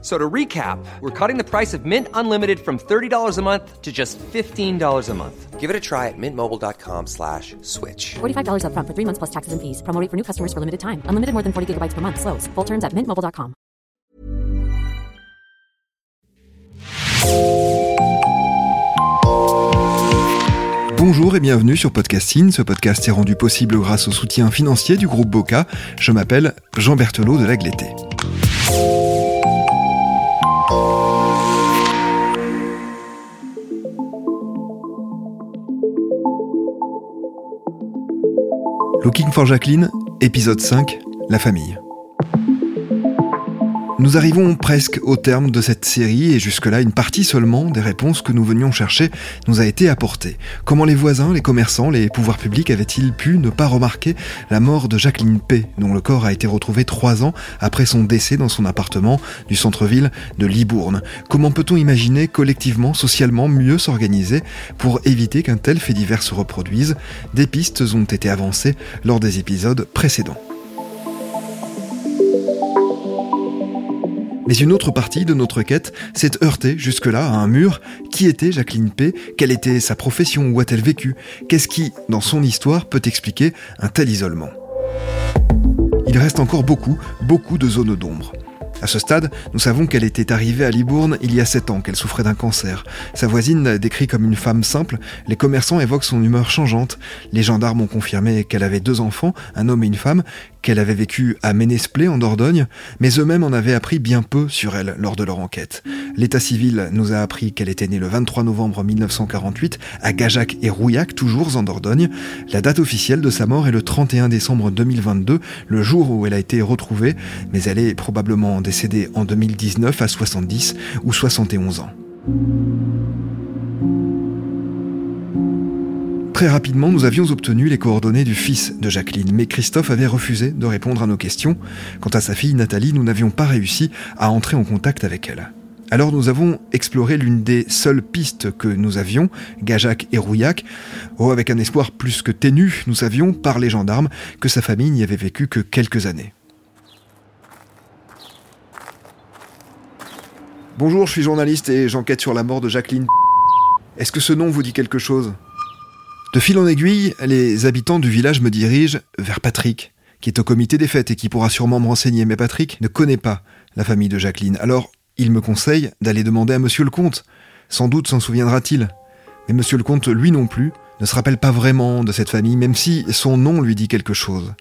So to recap, we're cutting the price of Mint Unlimited from $30 a month to just $15 a month. Give it a try at mintmobile.com slash switch. $45 upfront for three months plus taxes and fees. Promo rate for new customers for limited time. Unlimited more than 40 gigabytes per month. Slows. Full terms at mintmobile.com. Bonjour et bienvenue sur Podcasting. Ce podcast est rendu possible grâce au soutien financier du groupe Boca. Je m'appelle Jean Berthelot de Lagleté. Looking for Jacqueline, épisode 5, La famille. Nous arrivons presque au terme de cette série et jusque-là, une partie seulement des réponses que nous venions chercher nous a été apportée. Comment les voisins, les commerçants, les pouvoirs publics avaient-ils pu ne pas remarquer la mort de Jacqueline P, dont le corps a été retrouvé trois ans après son décès dans son appartement du centre-ville de Libourne? Comment peut-on imaginer collectivement, socialement, mieux s'organiser pour éviter qu'un tel fait divers se reproduise? Des pistes ont été avancées lors des épisodes précédents. Mais une autre partie de notre quête s'est heurtée jusque-là à un mur. Qui était Jacqueline P? Quelle était sa profession? Où a-t-elle vécu? Qu'est-ce qui, dans son histoire, peut expliquer un tel isolement? Il reste encore beaucoup, beaucoup de zones d'ombre. À ce stade, nous savons qu'elle était arrivée à Libourne il y a 7 ans, qu'elle souffrait d'un cancer. Sa voisine la décrit comme une femme simple, les commerçants évoquent son humeur changeante, les gendarmes ont confirmé qu'elle avait deux enfants, un homme et une femme, qu'elle avait vécu à Ménesplé en Dordogne, mais eux-mêmes en avaient appris bien peu sur elle lors de leur enquête. L'état civil nous a appris qu'elle était née le 23 novembre 1948 à Gajac et Rouillac, toujours en Dordogne. La date officielle de sa mort est le 31 décembre 2022, le jour où elle a été retrouvée, mais elle est probablement décédée en 2019 à 70 ou 71 ans. Très rapidement, nous avions obtenu les coordonnées du fils de Jacqueline, mais Christophe avait refusé de répondre à nos questions. Quant à sa fille Nathalie, nous n'avions pas réussi à entrer en contact avec elle. Alors nous avons exploré l'une des seules pistes que nous avions, Gajac et Rouillac. Oh, avec un espoir plus que ténu, nous savions, par les gendarmes, que sa famille n'y avait vécu que quelques années. Bonjour, je suis journaliste et j'enquête sur la mort de Jacqueline. Est-ce que ce nom vous dit quelque chose? De fil en aiguille, les habitants du village me dirigent vers Patrick, qui est au comité des fêtes et qui pourra sûrement me renseigner. Mais Patrick ne connaît pas la famille de Jacqueline. Alors, il me conseille d'aller demander à monsieur le comte. Sans doute s'en souviendra-t-il. Mais monsieur le comte, lui non plus, ne se rappelle pas vraiment de cette famille, même si son nom lui dit quelque chose.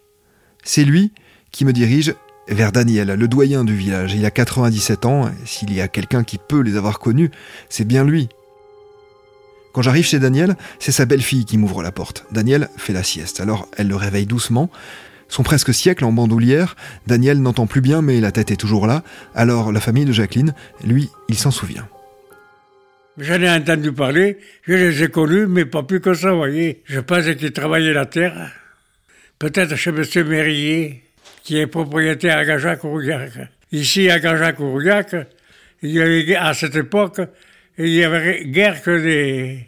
C'est lui qui me dirige vers Daniel, le doyen du village. Il a 97 ans, s'il y a quelqu'un qui peut les avoir connus, c'est bien lui. Quand j'arrive chez Daniel, c'est sa belle-fille qui m'ouvre la porte. Daniel fait la sieste, alors elle le réveille doucement. Son presque siècle en bandoulière, Daniel n'entend plus bien mais la tête est toujours là, alors la famille de Jacqueline, lui, il s'en souvient. J'en ai entendu parler, je les ai connus, mais pas plus que ça, voyez. Je pense qu'ils travaillaient la terre, peut-être chez M. Mérier, qui est propriétaire à Gajac-Rouillac. Ici, à Gajac-Rouillac, il y avait, à cette époque, il y avait guère que des,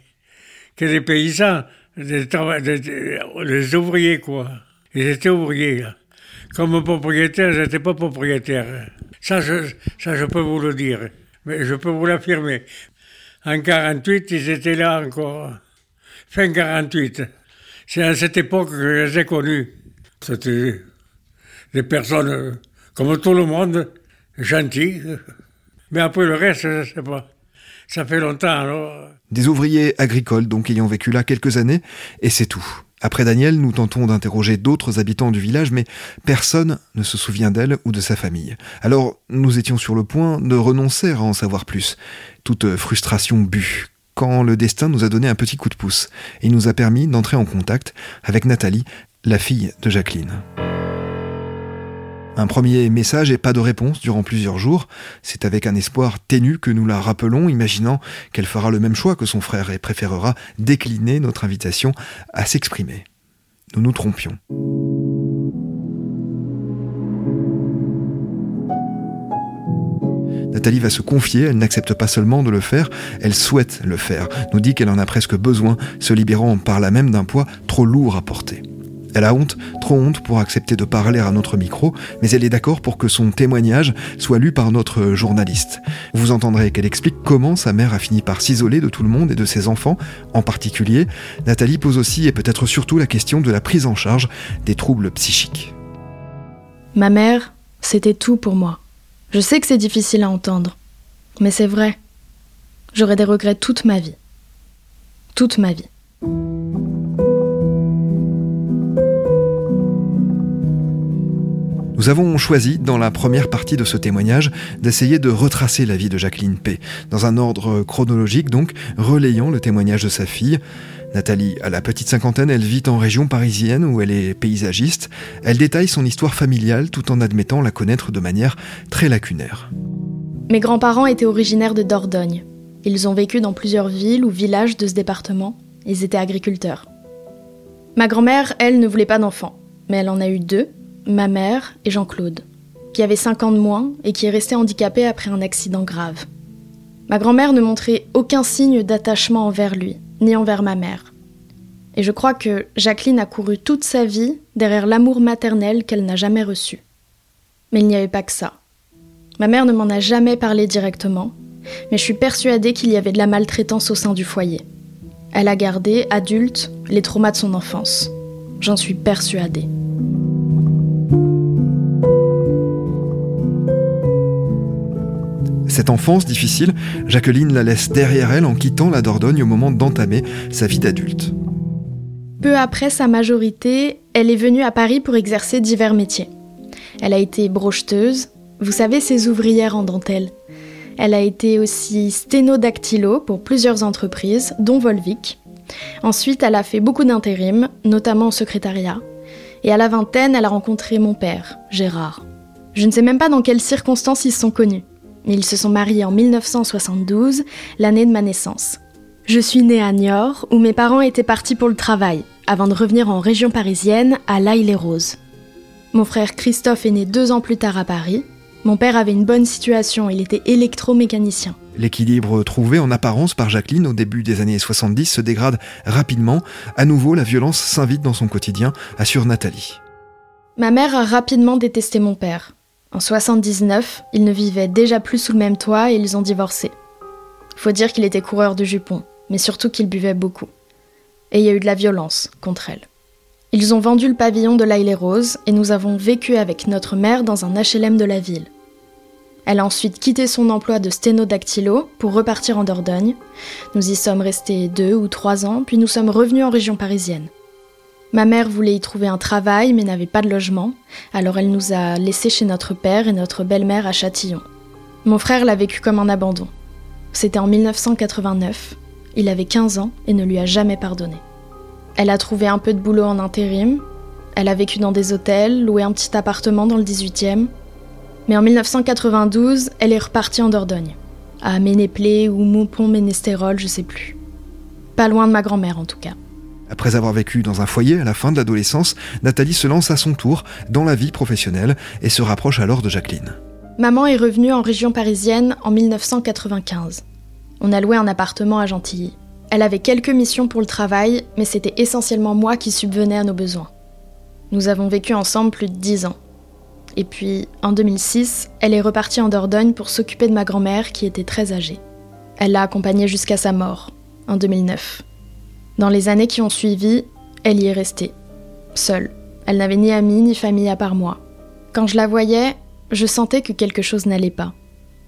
que des paysans, des, ouvriers, quoi. Ils étaient ouvriers. Comme propriétaires, ils n'étaient pas propriétaires. Ça je, ça, je peux vous le dire. Mais je peux vous l'affirmer. En 48, ils étaient là encore. Fin 48. C'est à cette époque que je les ai connus. C'était des personnes, comme tout le monde, gentilles. Mais après le reste, je ne sais pas. Ça fait longtemps, alors. Des ouvriers agricoles, donc ayant vécu là quelques années, et c'est tout. Après Daniel, nous tentons d'interroger d'autres habitants du village, mais personne ne se souvient d'elle ou de sa famille. Alors nous étions sur le point de renoncer à en savoir plus. Toute frustration but, quand le destin nous a donné un petit coup de pouce et nous a permis d'entrer en contact avec Nathalie, la fille de Jacqueline. Un premier message et pas de réponse durant plusieurs jours. C'est avec un espoir ténu que nous la rappelons, imaginant qu'elle fera le même choix que son frère et préférera décliner notre invitation à s'exprimer. Nous nous trompions. Nathalie va se confier, elle n'accepte pas seulement de le faire, elle souhaite le faire, nous dit qu'elle en a presque besoin, se libérant par là même d'un poids trop lourd à porter. Elle a honte, trop honte pour accepter de parler à notre micro, mais elle est d'accord pour que son témoignage soit lu par notre journaliste. Vous entendrez qu'elle explique comment sa mère a fini par s'isoler de tout le monde et de ses enfants en particulier. Nathalie pose aussi et peut-être surtout la question de la prise en charge des troubles psychiques. Ma mère, c'était tout pour moi. Je sais que c'est difficile à entendre, mais c'est vrai. J'aurai des regrets toute ma vie. Toute ma vie. Avons choisi, dans la première partie de ce témoignage, d'essayer de retracer la vie de Jacqueline P. Dans un ordre chronologique, donc, relayant le témoignage de sa fille. Nathalie a la petite cinquantaine, elle vit en région parisienne où elle est paysagiste. Elle détaille son histoire familiale tout en admettant la connaître de manière très lacunaire. Mes grands-parents étaient originaires de Dordogne. Ils ont vécu dans plusieurs villes ou villages de ce département. Ils étaient agriculteurs. Ma grand-mère, elle, ne voulait pas d'enfants, mais elle en a eu deux, ma mère et Jean-Claude, qui avait 5 ans de moins et qui est resté handicapé après un accident grave. Ma grand-mère ne montrait aucun signe d'attachement envers lui, ni envers ma mère. Et je crois que Jacqueline a couru toute sa vie derrière l'amour maternel qu'elle n'a jamais reçu. Mais il n'y avait pas que ça. Ma mère ne m'en a jamais parlé directement, mais je suis persuadée qu'il y avait de la maltraitance au sein du foyer. Elle a gardé, adulte, les traumas de son enfance. J'en suis persuadée. Cette enfance difficile, Jacqueline la laisse derrière elle en quittant la Dordogne au moment d'entamer sa vie d'adulte. Peu après sa majorité, elle est venue à Paris pour exercer divers métiers. Elle a été brocheteuse, vous savez, ces ouvrières en dentelle. Elle a été aussi sténodactylo pour plusieurs entreprises, dont Volvic. Ensuite, elle a fait beaucoup d'intérim, notamment au secrétariat. Et à la vingtaine, elle a rencontré mon père, Gérard. Je ne sais même pas dans quelles circonstances ils se sont connus. Ils se sont mariés en 1972, l'année de ma naissance. Je suis née à Niort, où mes parents étaient partis pour le travail, avant de revenir en région parisienne, à l'Aille-les-Roses. Mon frère Christophe est né deux ans plus tard à Paris. Mon père avait une bonne situation, il était électromécanicien. L'équilibre trouvé en apparence par Jacqueline au début des années 70 se dégrade rapidement. À nouveau, la violence s'invite dans son quotidien, assure Nathalie. Ma mère a rapidement détesté mon père. En 79, ils ne vivaient déjà plus sous le même toit et ils ont divorcé. Faut dire qu'il était coureur de jupons, mais surtout qu'il buvait beaucoup. Et il y a eu de la violence contre elle. Ils ont vendu le pavillon de l'Aile les Roses et nous avons vécu avec notre mère dans un HLM de la ville. Elle a ensuite quitté son emploi de sténodactylo pour repartir en Dordogne. Nous y sommes restés deux ou trois ans, puis nous sommes revenus en région parisienne. Ma mère voulait y trouver un travail mais n'avait pas de logement, alors elle nous a laissés chez notre père et notre belle-mère à Châtillon. Mon frère l'a vécu comme un abandon. C'était en 1989. Il avait 15 ans et ne lui a jamais pardonné. Elle a trouvé un peu de boulot en intérim. Elle a vécu dans des hôtels, loué un petit appartement dans le 18e. Mais en 1992, elle est repartie en Dordogne. À Ménéplé ou Moupon-Ménestérol, je sais plus. Pas loin de ma grand-mère en tout cas. Après avoir vécu dans un foyer à la fin de l'adolescence, Nathalie se lance à son tour dans la vie professionnelle et se rapproche alors de Jacqueline. Maman est revenue en région parisienne en 1995. On a loué un appartement à Gentilly. Elle avait quelques missions pour le travail, mais c'était essentiellement moi qui subvenais à nos besoins. Nous avons vécu ensemble plus de dix ans. Et puis, en 2006, elle est repartie en Dordogne pour s'occuper de ma grand-mère qui était très âgée. Elle l'a accompagnée jusqu'à sa mort, en 2009. Dans les années qui ont suivi, elle y est restée, seule. Elle n'avait ni amis ni famille à part moi. Quand je la voyais, je sentais que quelque chose n'allait pas.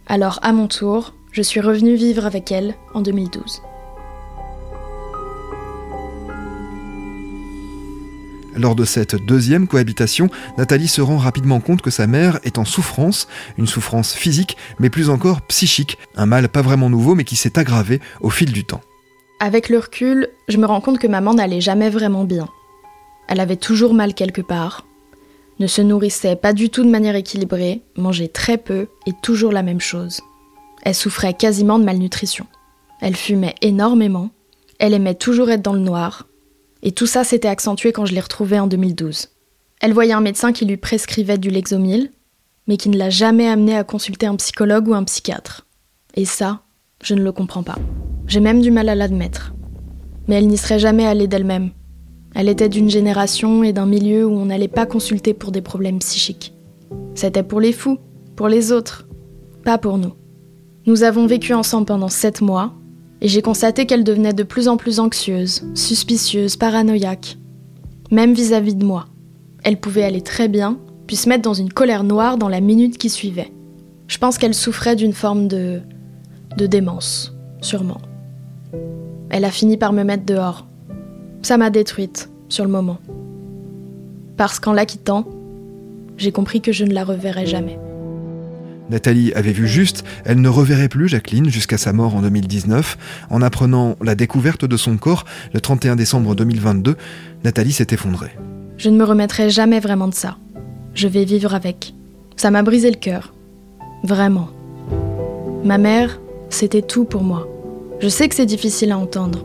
Alors, à mon tour, je suis revenue vivre avec elle en 2012. Lors de cette deuxième cohabitation, Nathalie se rend rapidement compte que sa mère est en souffrance, une souffrance physique, mais plus encore psychique, un mal pas vraiment nouveau mais qui s'est aggravé au fil du temps. Avec le recul, je me rends compte que maman n'allait jamais vraiment bien. Elle avait toujours mal quelque part, ne se nourrissait pas du tout de manière équilibrée, mangeait très peu et toujours la même chose. Elle souffrait quasiment de malnutrition. Elle fumait énormément, elle aimait toujours être dans le noir, et tout ça s'était accentué quand je l'ai retrouvée en 2012. Elle voyait un médecin qui lui prescrivait du Lexomil, mais qui ne l'a jamais amenée à consulter un psychologue ou un psychiatre. Et ça, je ne le comprends pas. J'ai même du mal à l'admettre. Mais elle n'y serait jamais allée d'elle-même. Elle était d'une génération et d'un milieu où on n'allait pas consulter pour des problèmes psychiques. C'était pour les fous, pour les autres, pas pour nous. Nous avons vécu ensemble pendant sept mois, et j'ai constaté qu'elle devenait de plus en plus anxieuse, suspicieuse, paranoïaque, même vis-à-vis de moi. Elle pouvait aller très bien, puis se mettre dans une colère noire dans la minute qui suivait. Je pense qu'elle souffrait d'une forme de. De démence, sûrement. Elle a fini par me mettre dehors. Ça m'a détruite, sur le moment. Parce qu'en la quittant, j'ai compris que je ne la reverrai jamais. Nathalie avait vu juste, elle ne reverrait plus Jacqueline jusqu'à sa mort en 2019. En apprenant la découverte de son corps le 31 décembre 2022, Nathalie s'est effondrée. Je ne me remettrai jamais vraiment de ça. Je vais vivre avec. Ça m'a brisé le cœur. Vraiment. Ma mère, c'était tout pour moi. Je sais que c'est difficile à entendre,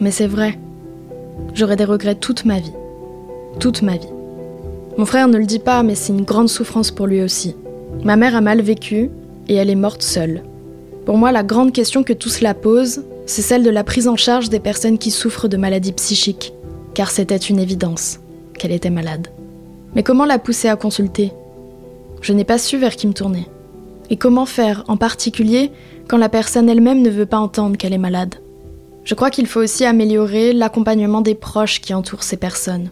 mais c'est vrai. J'aurai des regrets toute ma vie. Toute ma vie. Mon frère ne le dit pas, mais c'est une grande souffrance pour lui aussi. Ma mère a mal vécu et elle est morte seule. Pour moi, la grande question que tout cela pose, c'est celle de la prise en charge des personnes qui souffrent de maladies psychiques, car c'était une évidence qu'elle était malade. Mais comment la pousser à consulter? Je n'ai pas su vers qui me tourner. Et comment faire, en particulier, quand la personne elle-même ne veut pas entendre qu'elle est malade? Je crois qu'il faut aussi améliorer l'accompagnement des proches qui entourent ces personnes.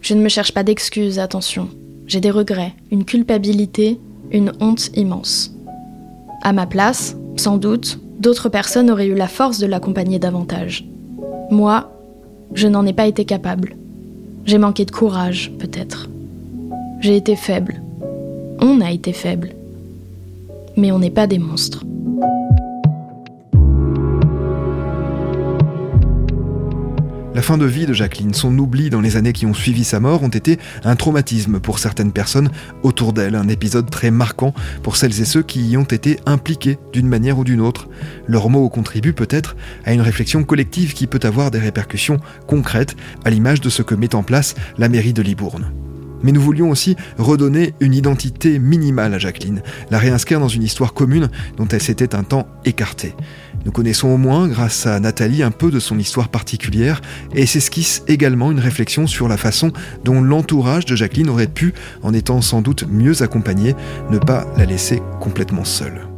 Je ne me cherche pas d'excuses, attention. J'ai des regrets, une culpabilité une honte immense. À ma place, sans doute, d'autres personnes auraient eu la force de l'accompagner davantage. Moi, je n'en ai pas été capable. J'ai manqué de courage, peut-être. J'ai été faible. On a été faible. Mais on n'est pas des monstres. La fin de vie de Jacqueline, son oubli dans les années qui ont suivi sa mort ont été un traumatisme pour certaines personnes autour d'elle, un épisode très marquant pour celles et ceux qui y ont été impliqués d'une manière ou d'une autre. Leurs mots contribuent peut-être à une réflexion collective qui peut avoir des répercussions concrètes, à l'image de ce que met en place la mairie de Libourne. Mais nous voulions aussi redonner une identité minimale à Jacqueline, la réinscrire dans une histoire commune dont elle s'était un temps écartée. Nous connaissons au moins, grâce à Nathalie, un peu de son histoire particulière et s'esquisse également une réflexion sur la façon dont l'entourage de Jacqueline aurait pu, en étant sans doute mieux accompagné, ne pas la laisser complètement seule.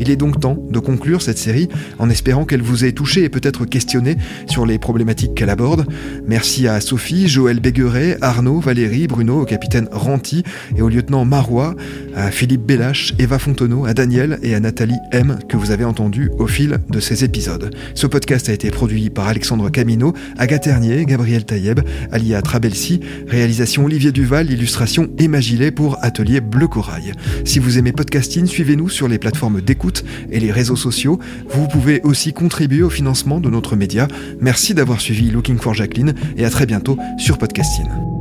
Il est donc temps de conclure cette série en espérant qu'elle vous ait touché et peut-être questionné sur les problématiques qu'elle aborde. Merci à Sophie, Joël Bégueret, Arnaud, Valérie, Bruno, au capitaine Ranti et au lieutenant Marois, à Philippe Bellache, Eva Fontenot, à Daniel et à Nathalie M que vous avez entendu au fil de ces épisodes. Ce podcast a été produit par Alexandre Camino, Agathe Ternier, Gabriel Taïeb, Alia Trabelsi, réalisation Olivier Duval, illustration Emma Gillet pour Atelier Bleu Corail. Si vous aimez podcasting, suivez-nous sur les plateformes d'écoute et les réseaux sociaux. Vous pouvez aussi contribuer au financement de notre média. Merci d'avoir suivi Looking for Jacqueline et à très bientôt sur Podcasting.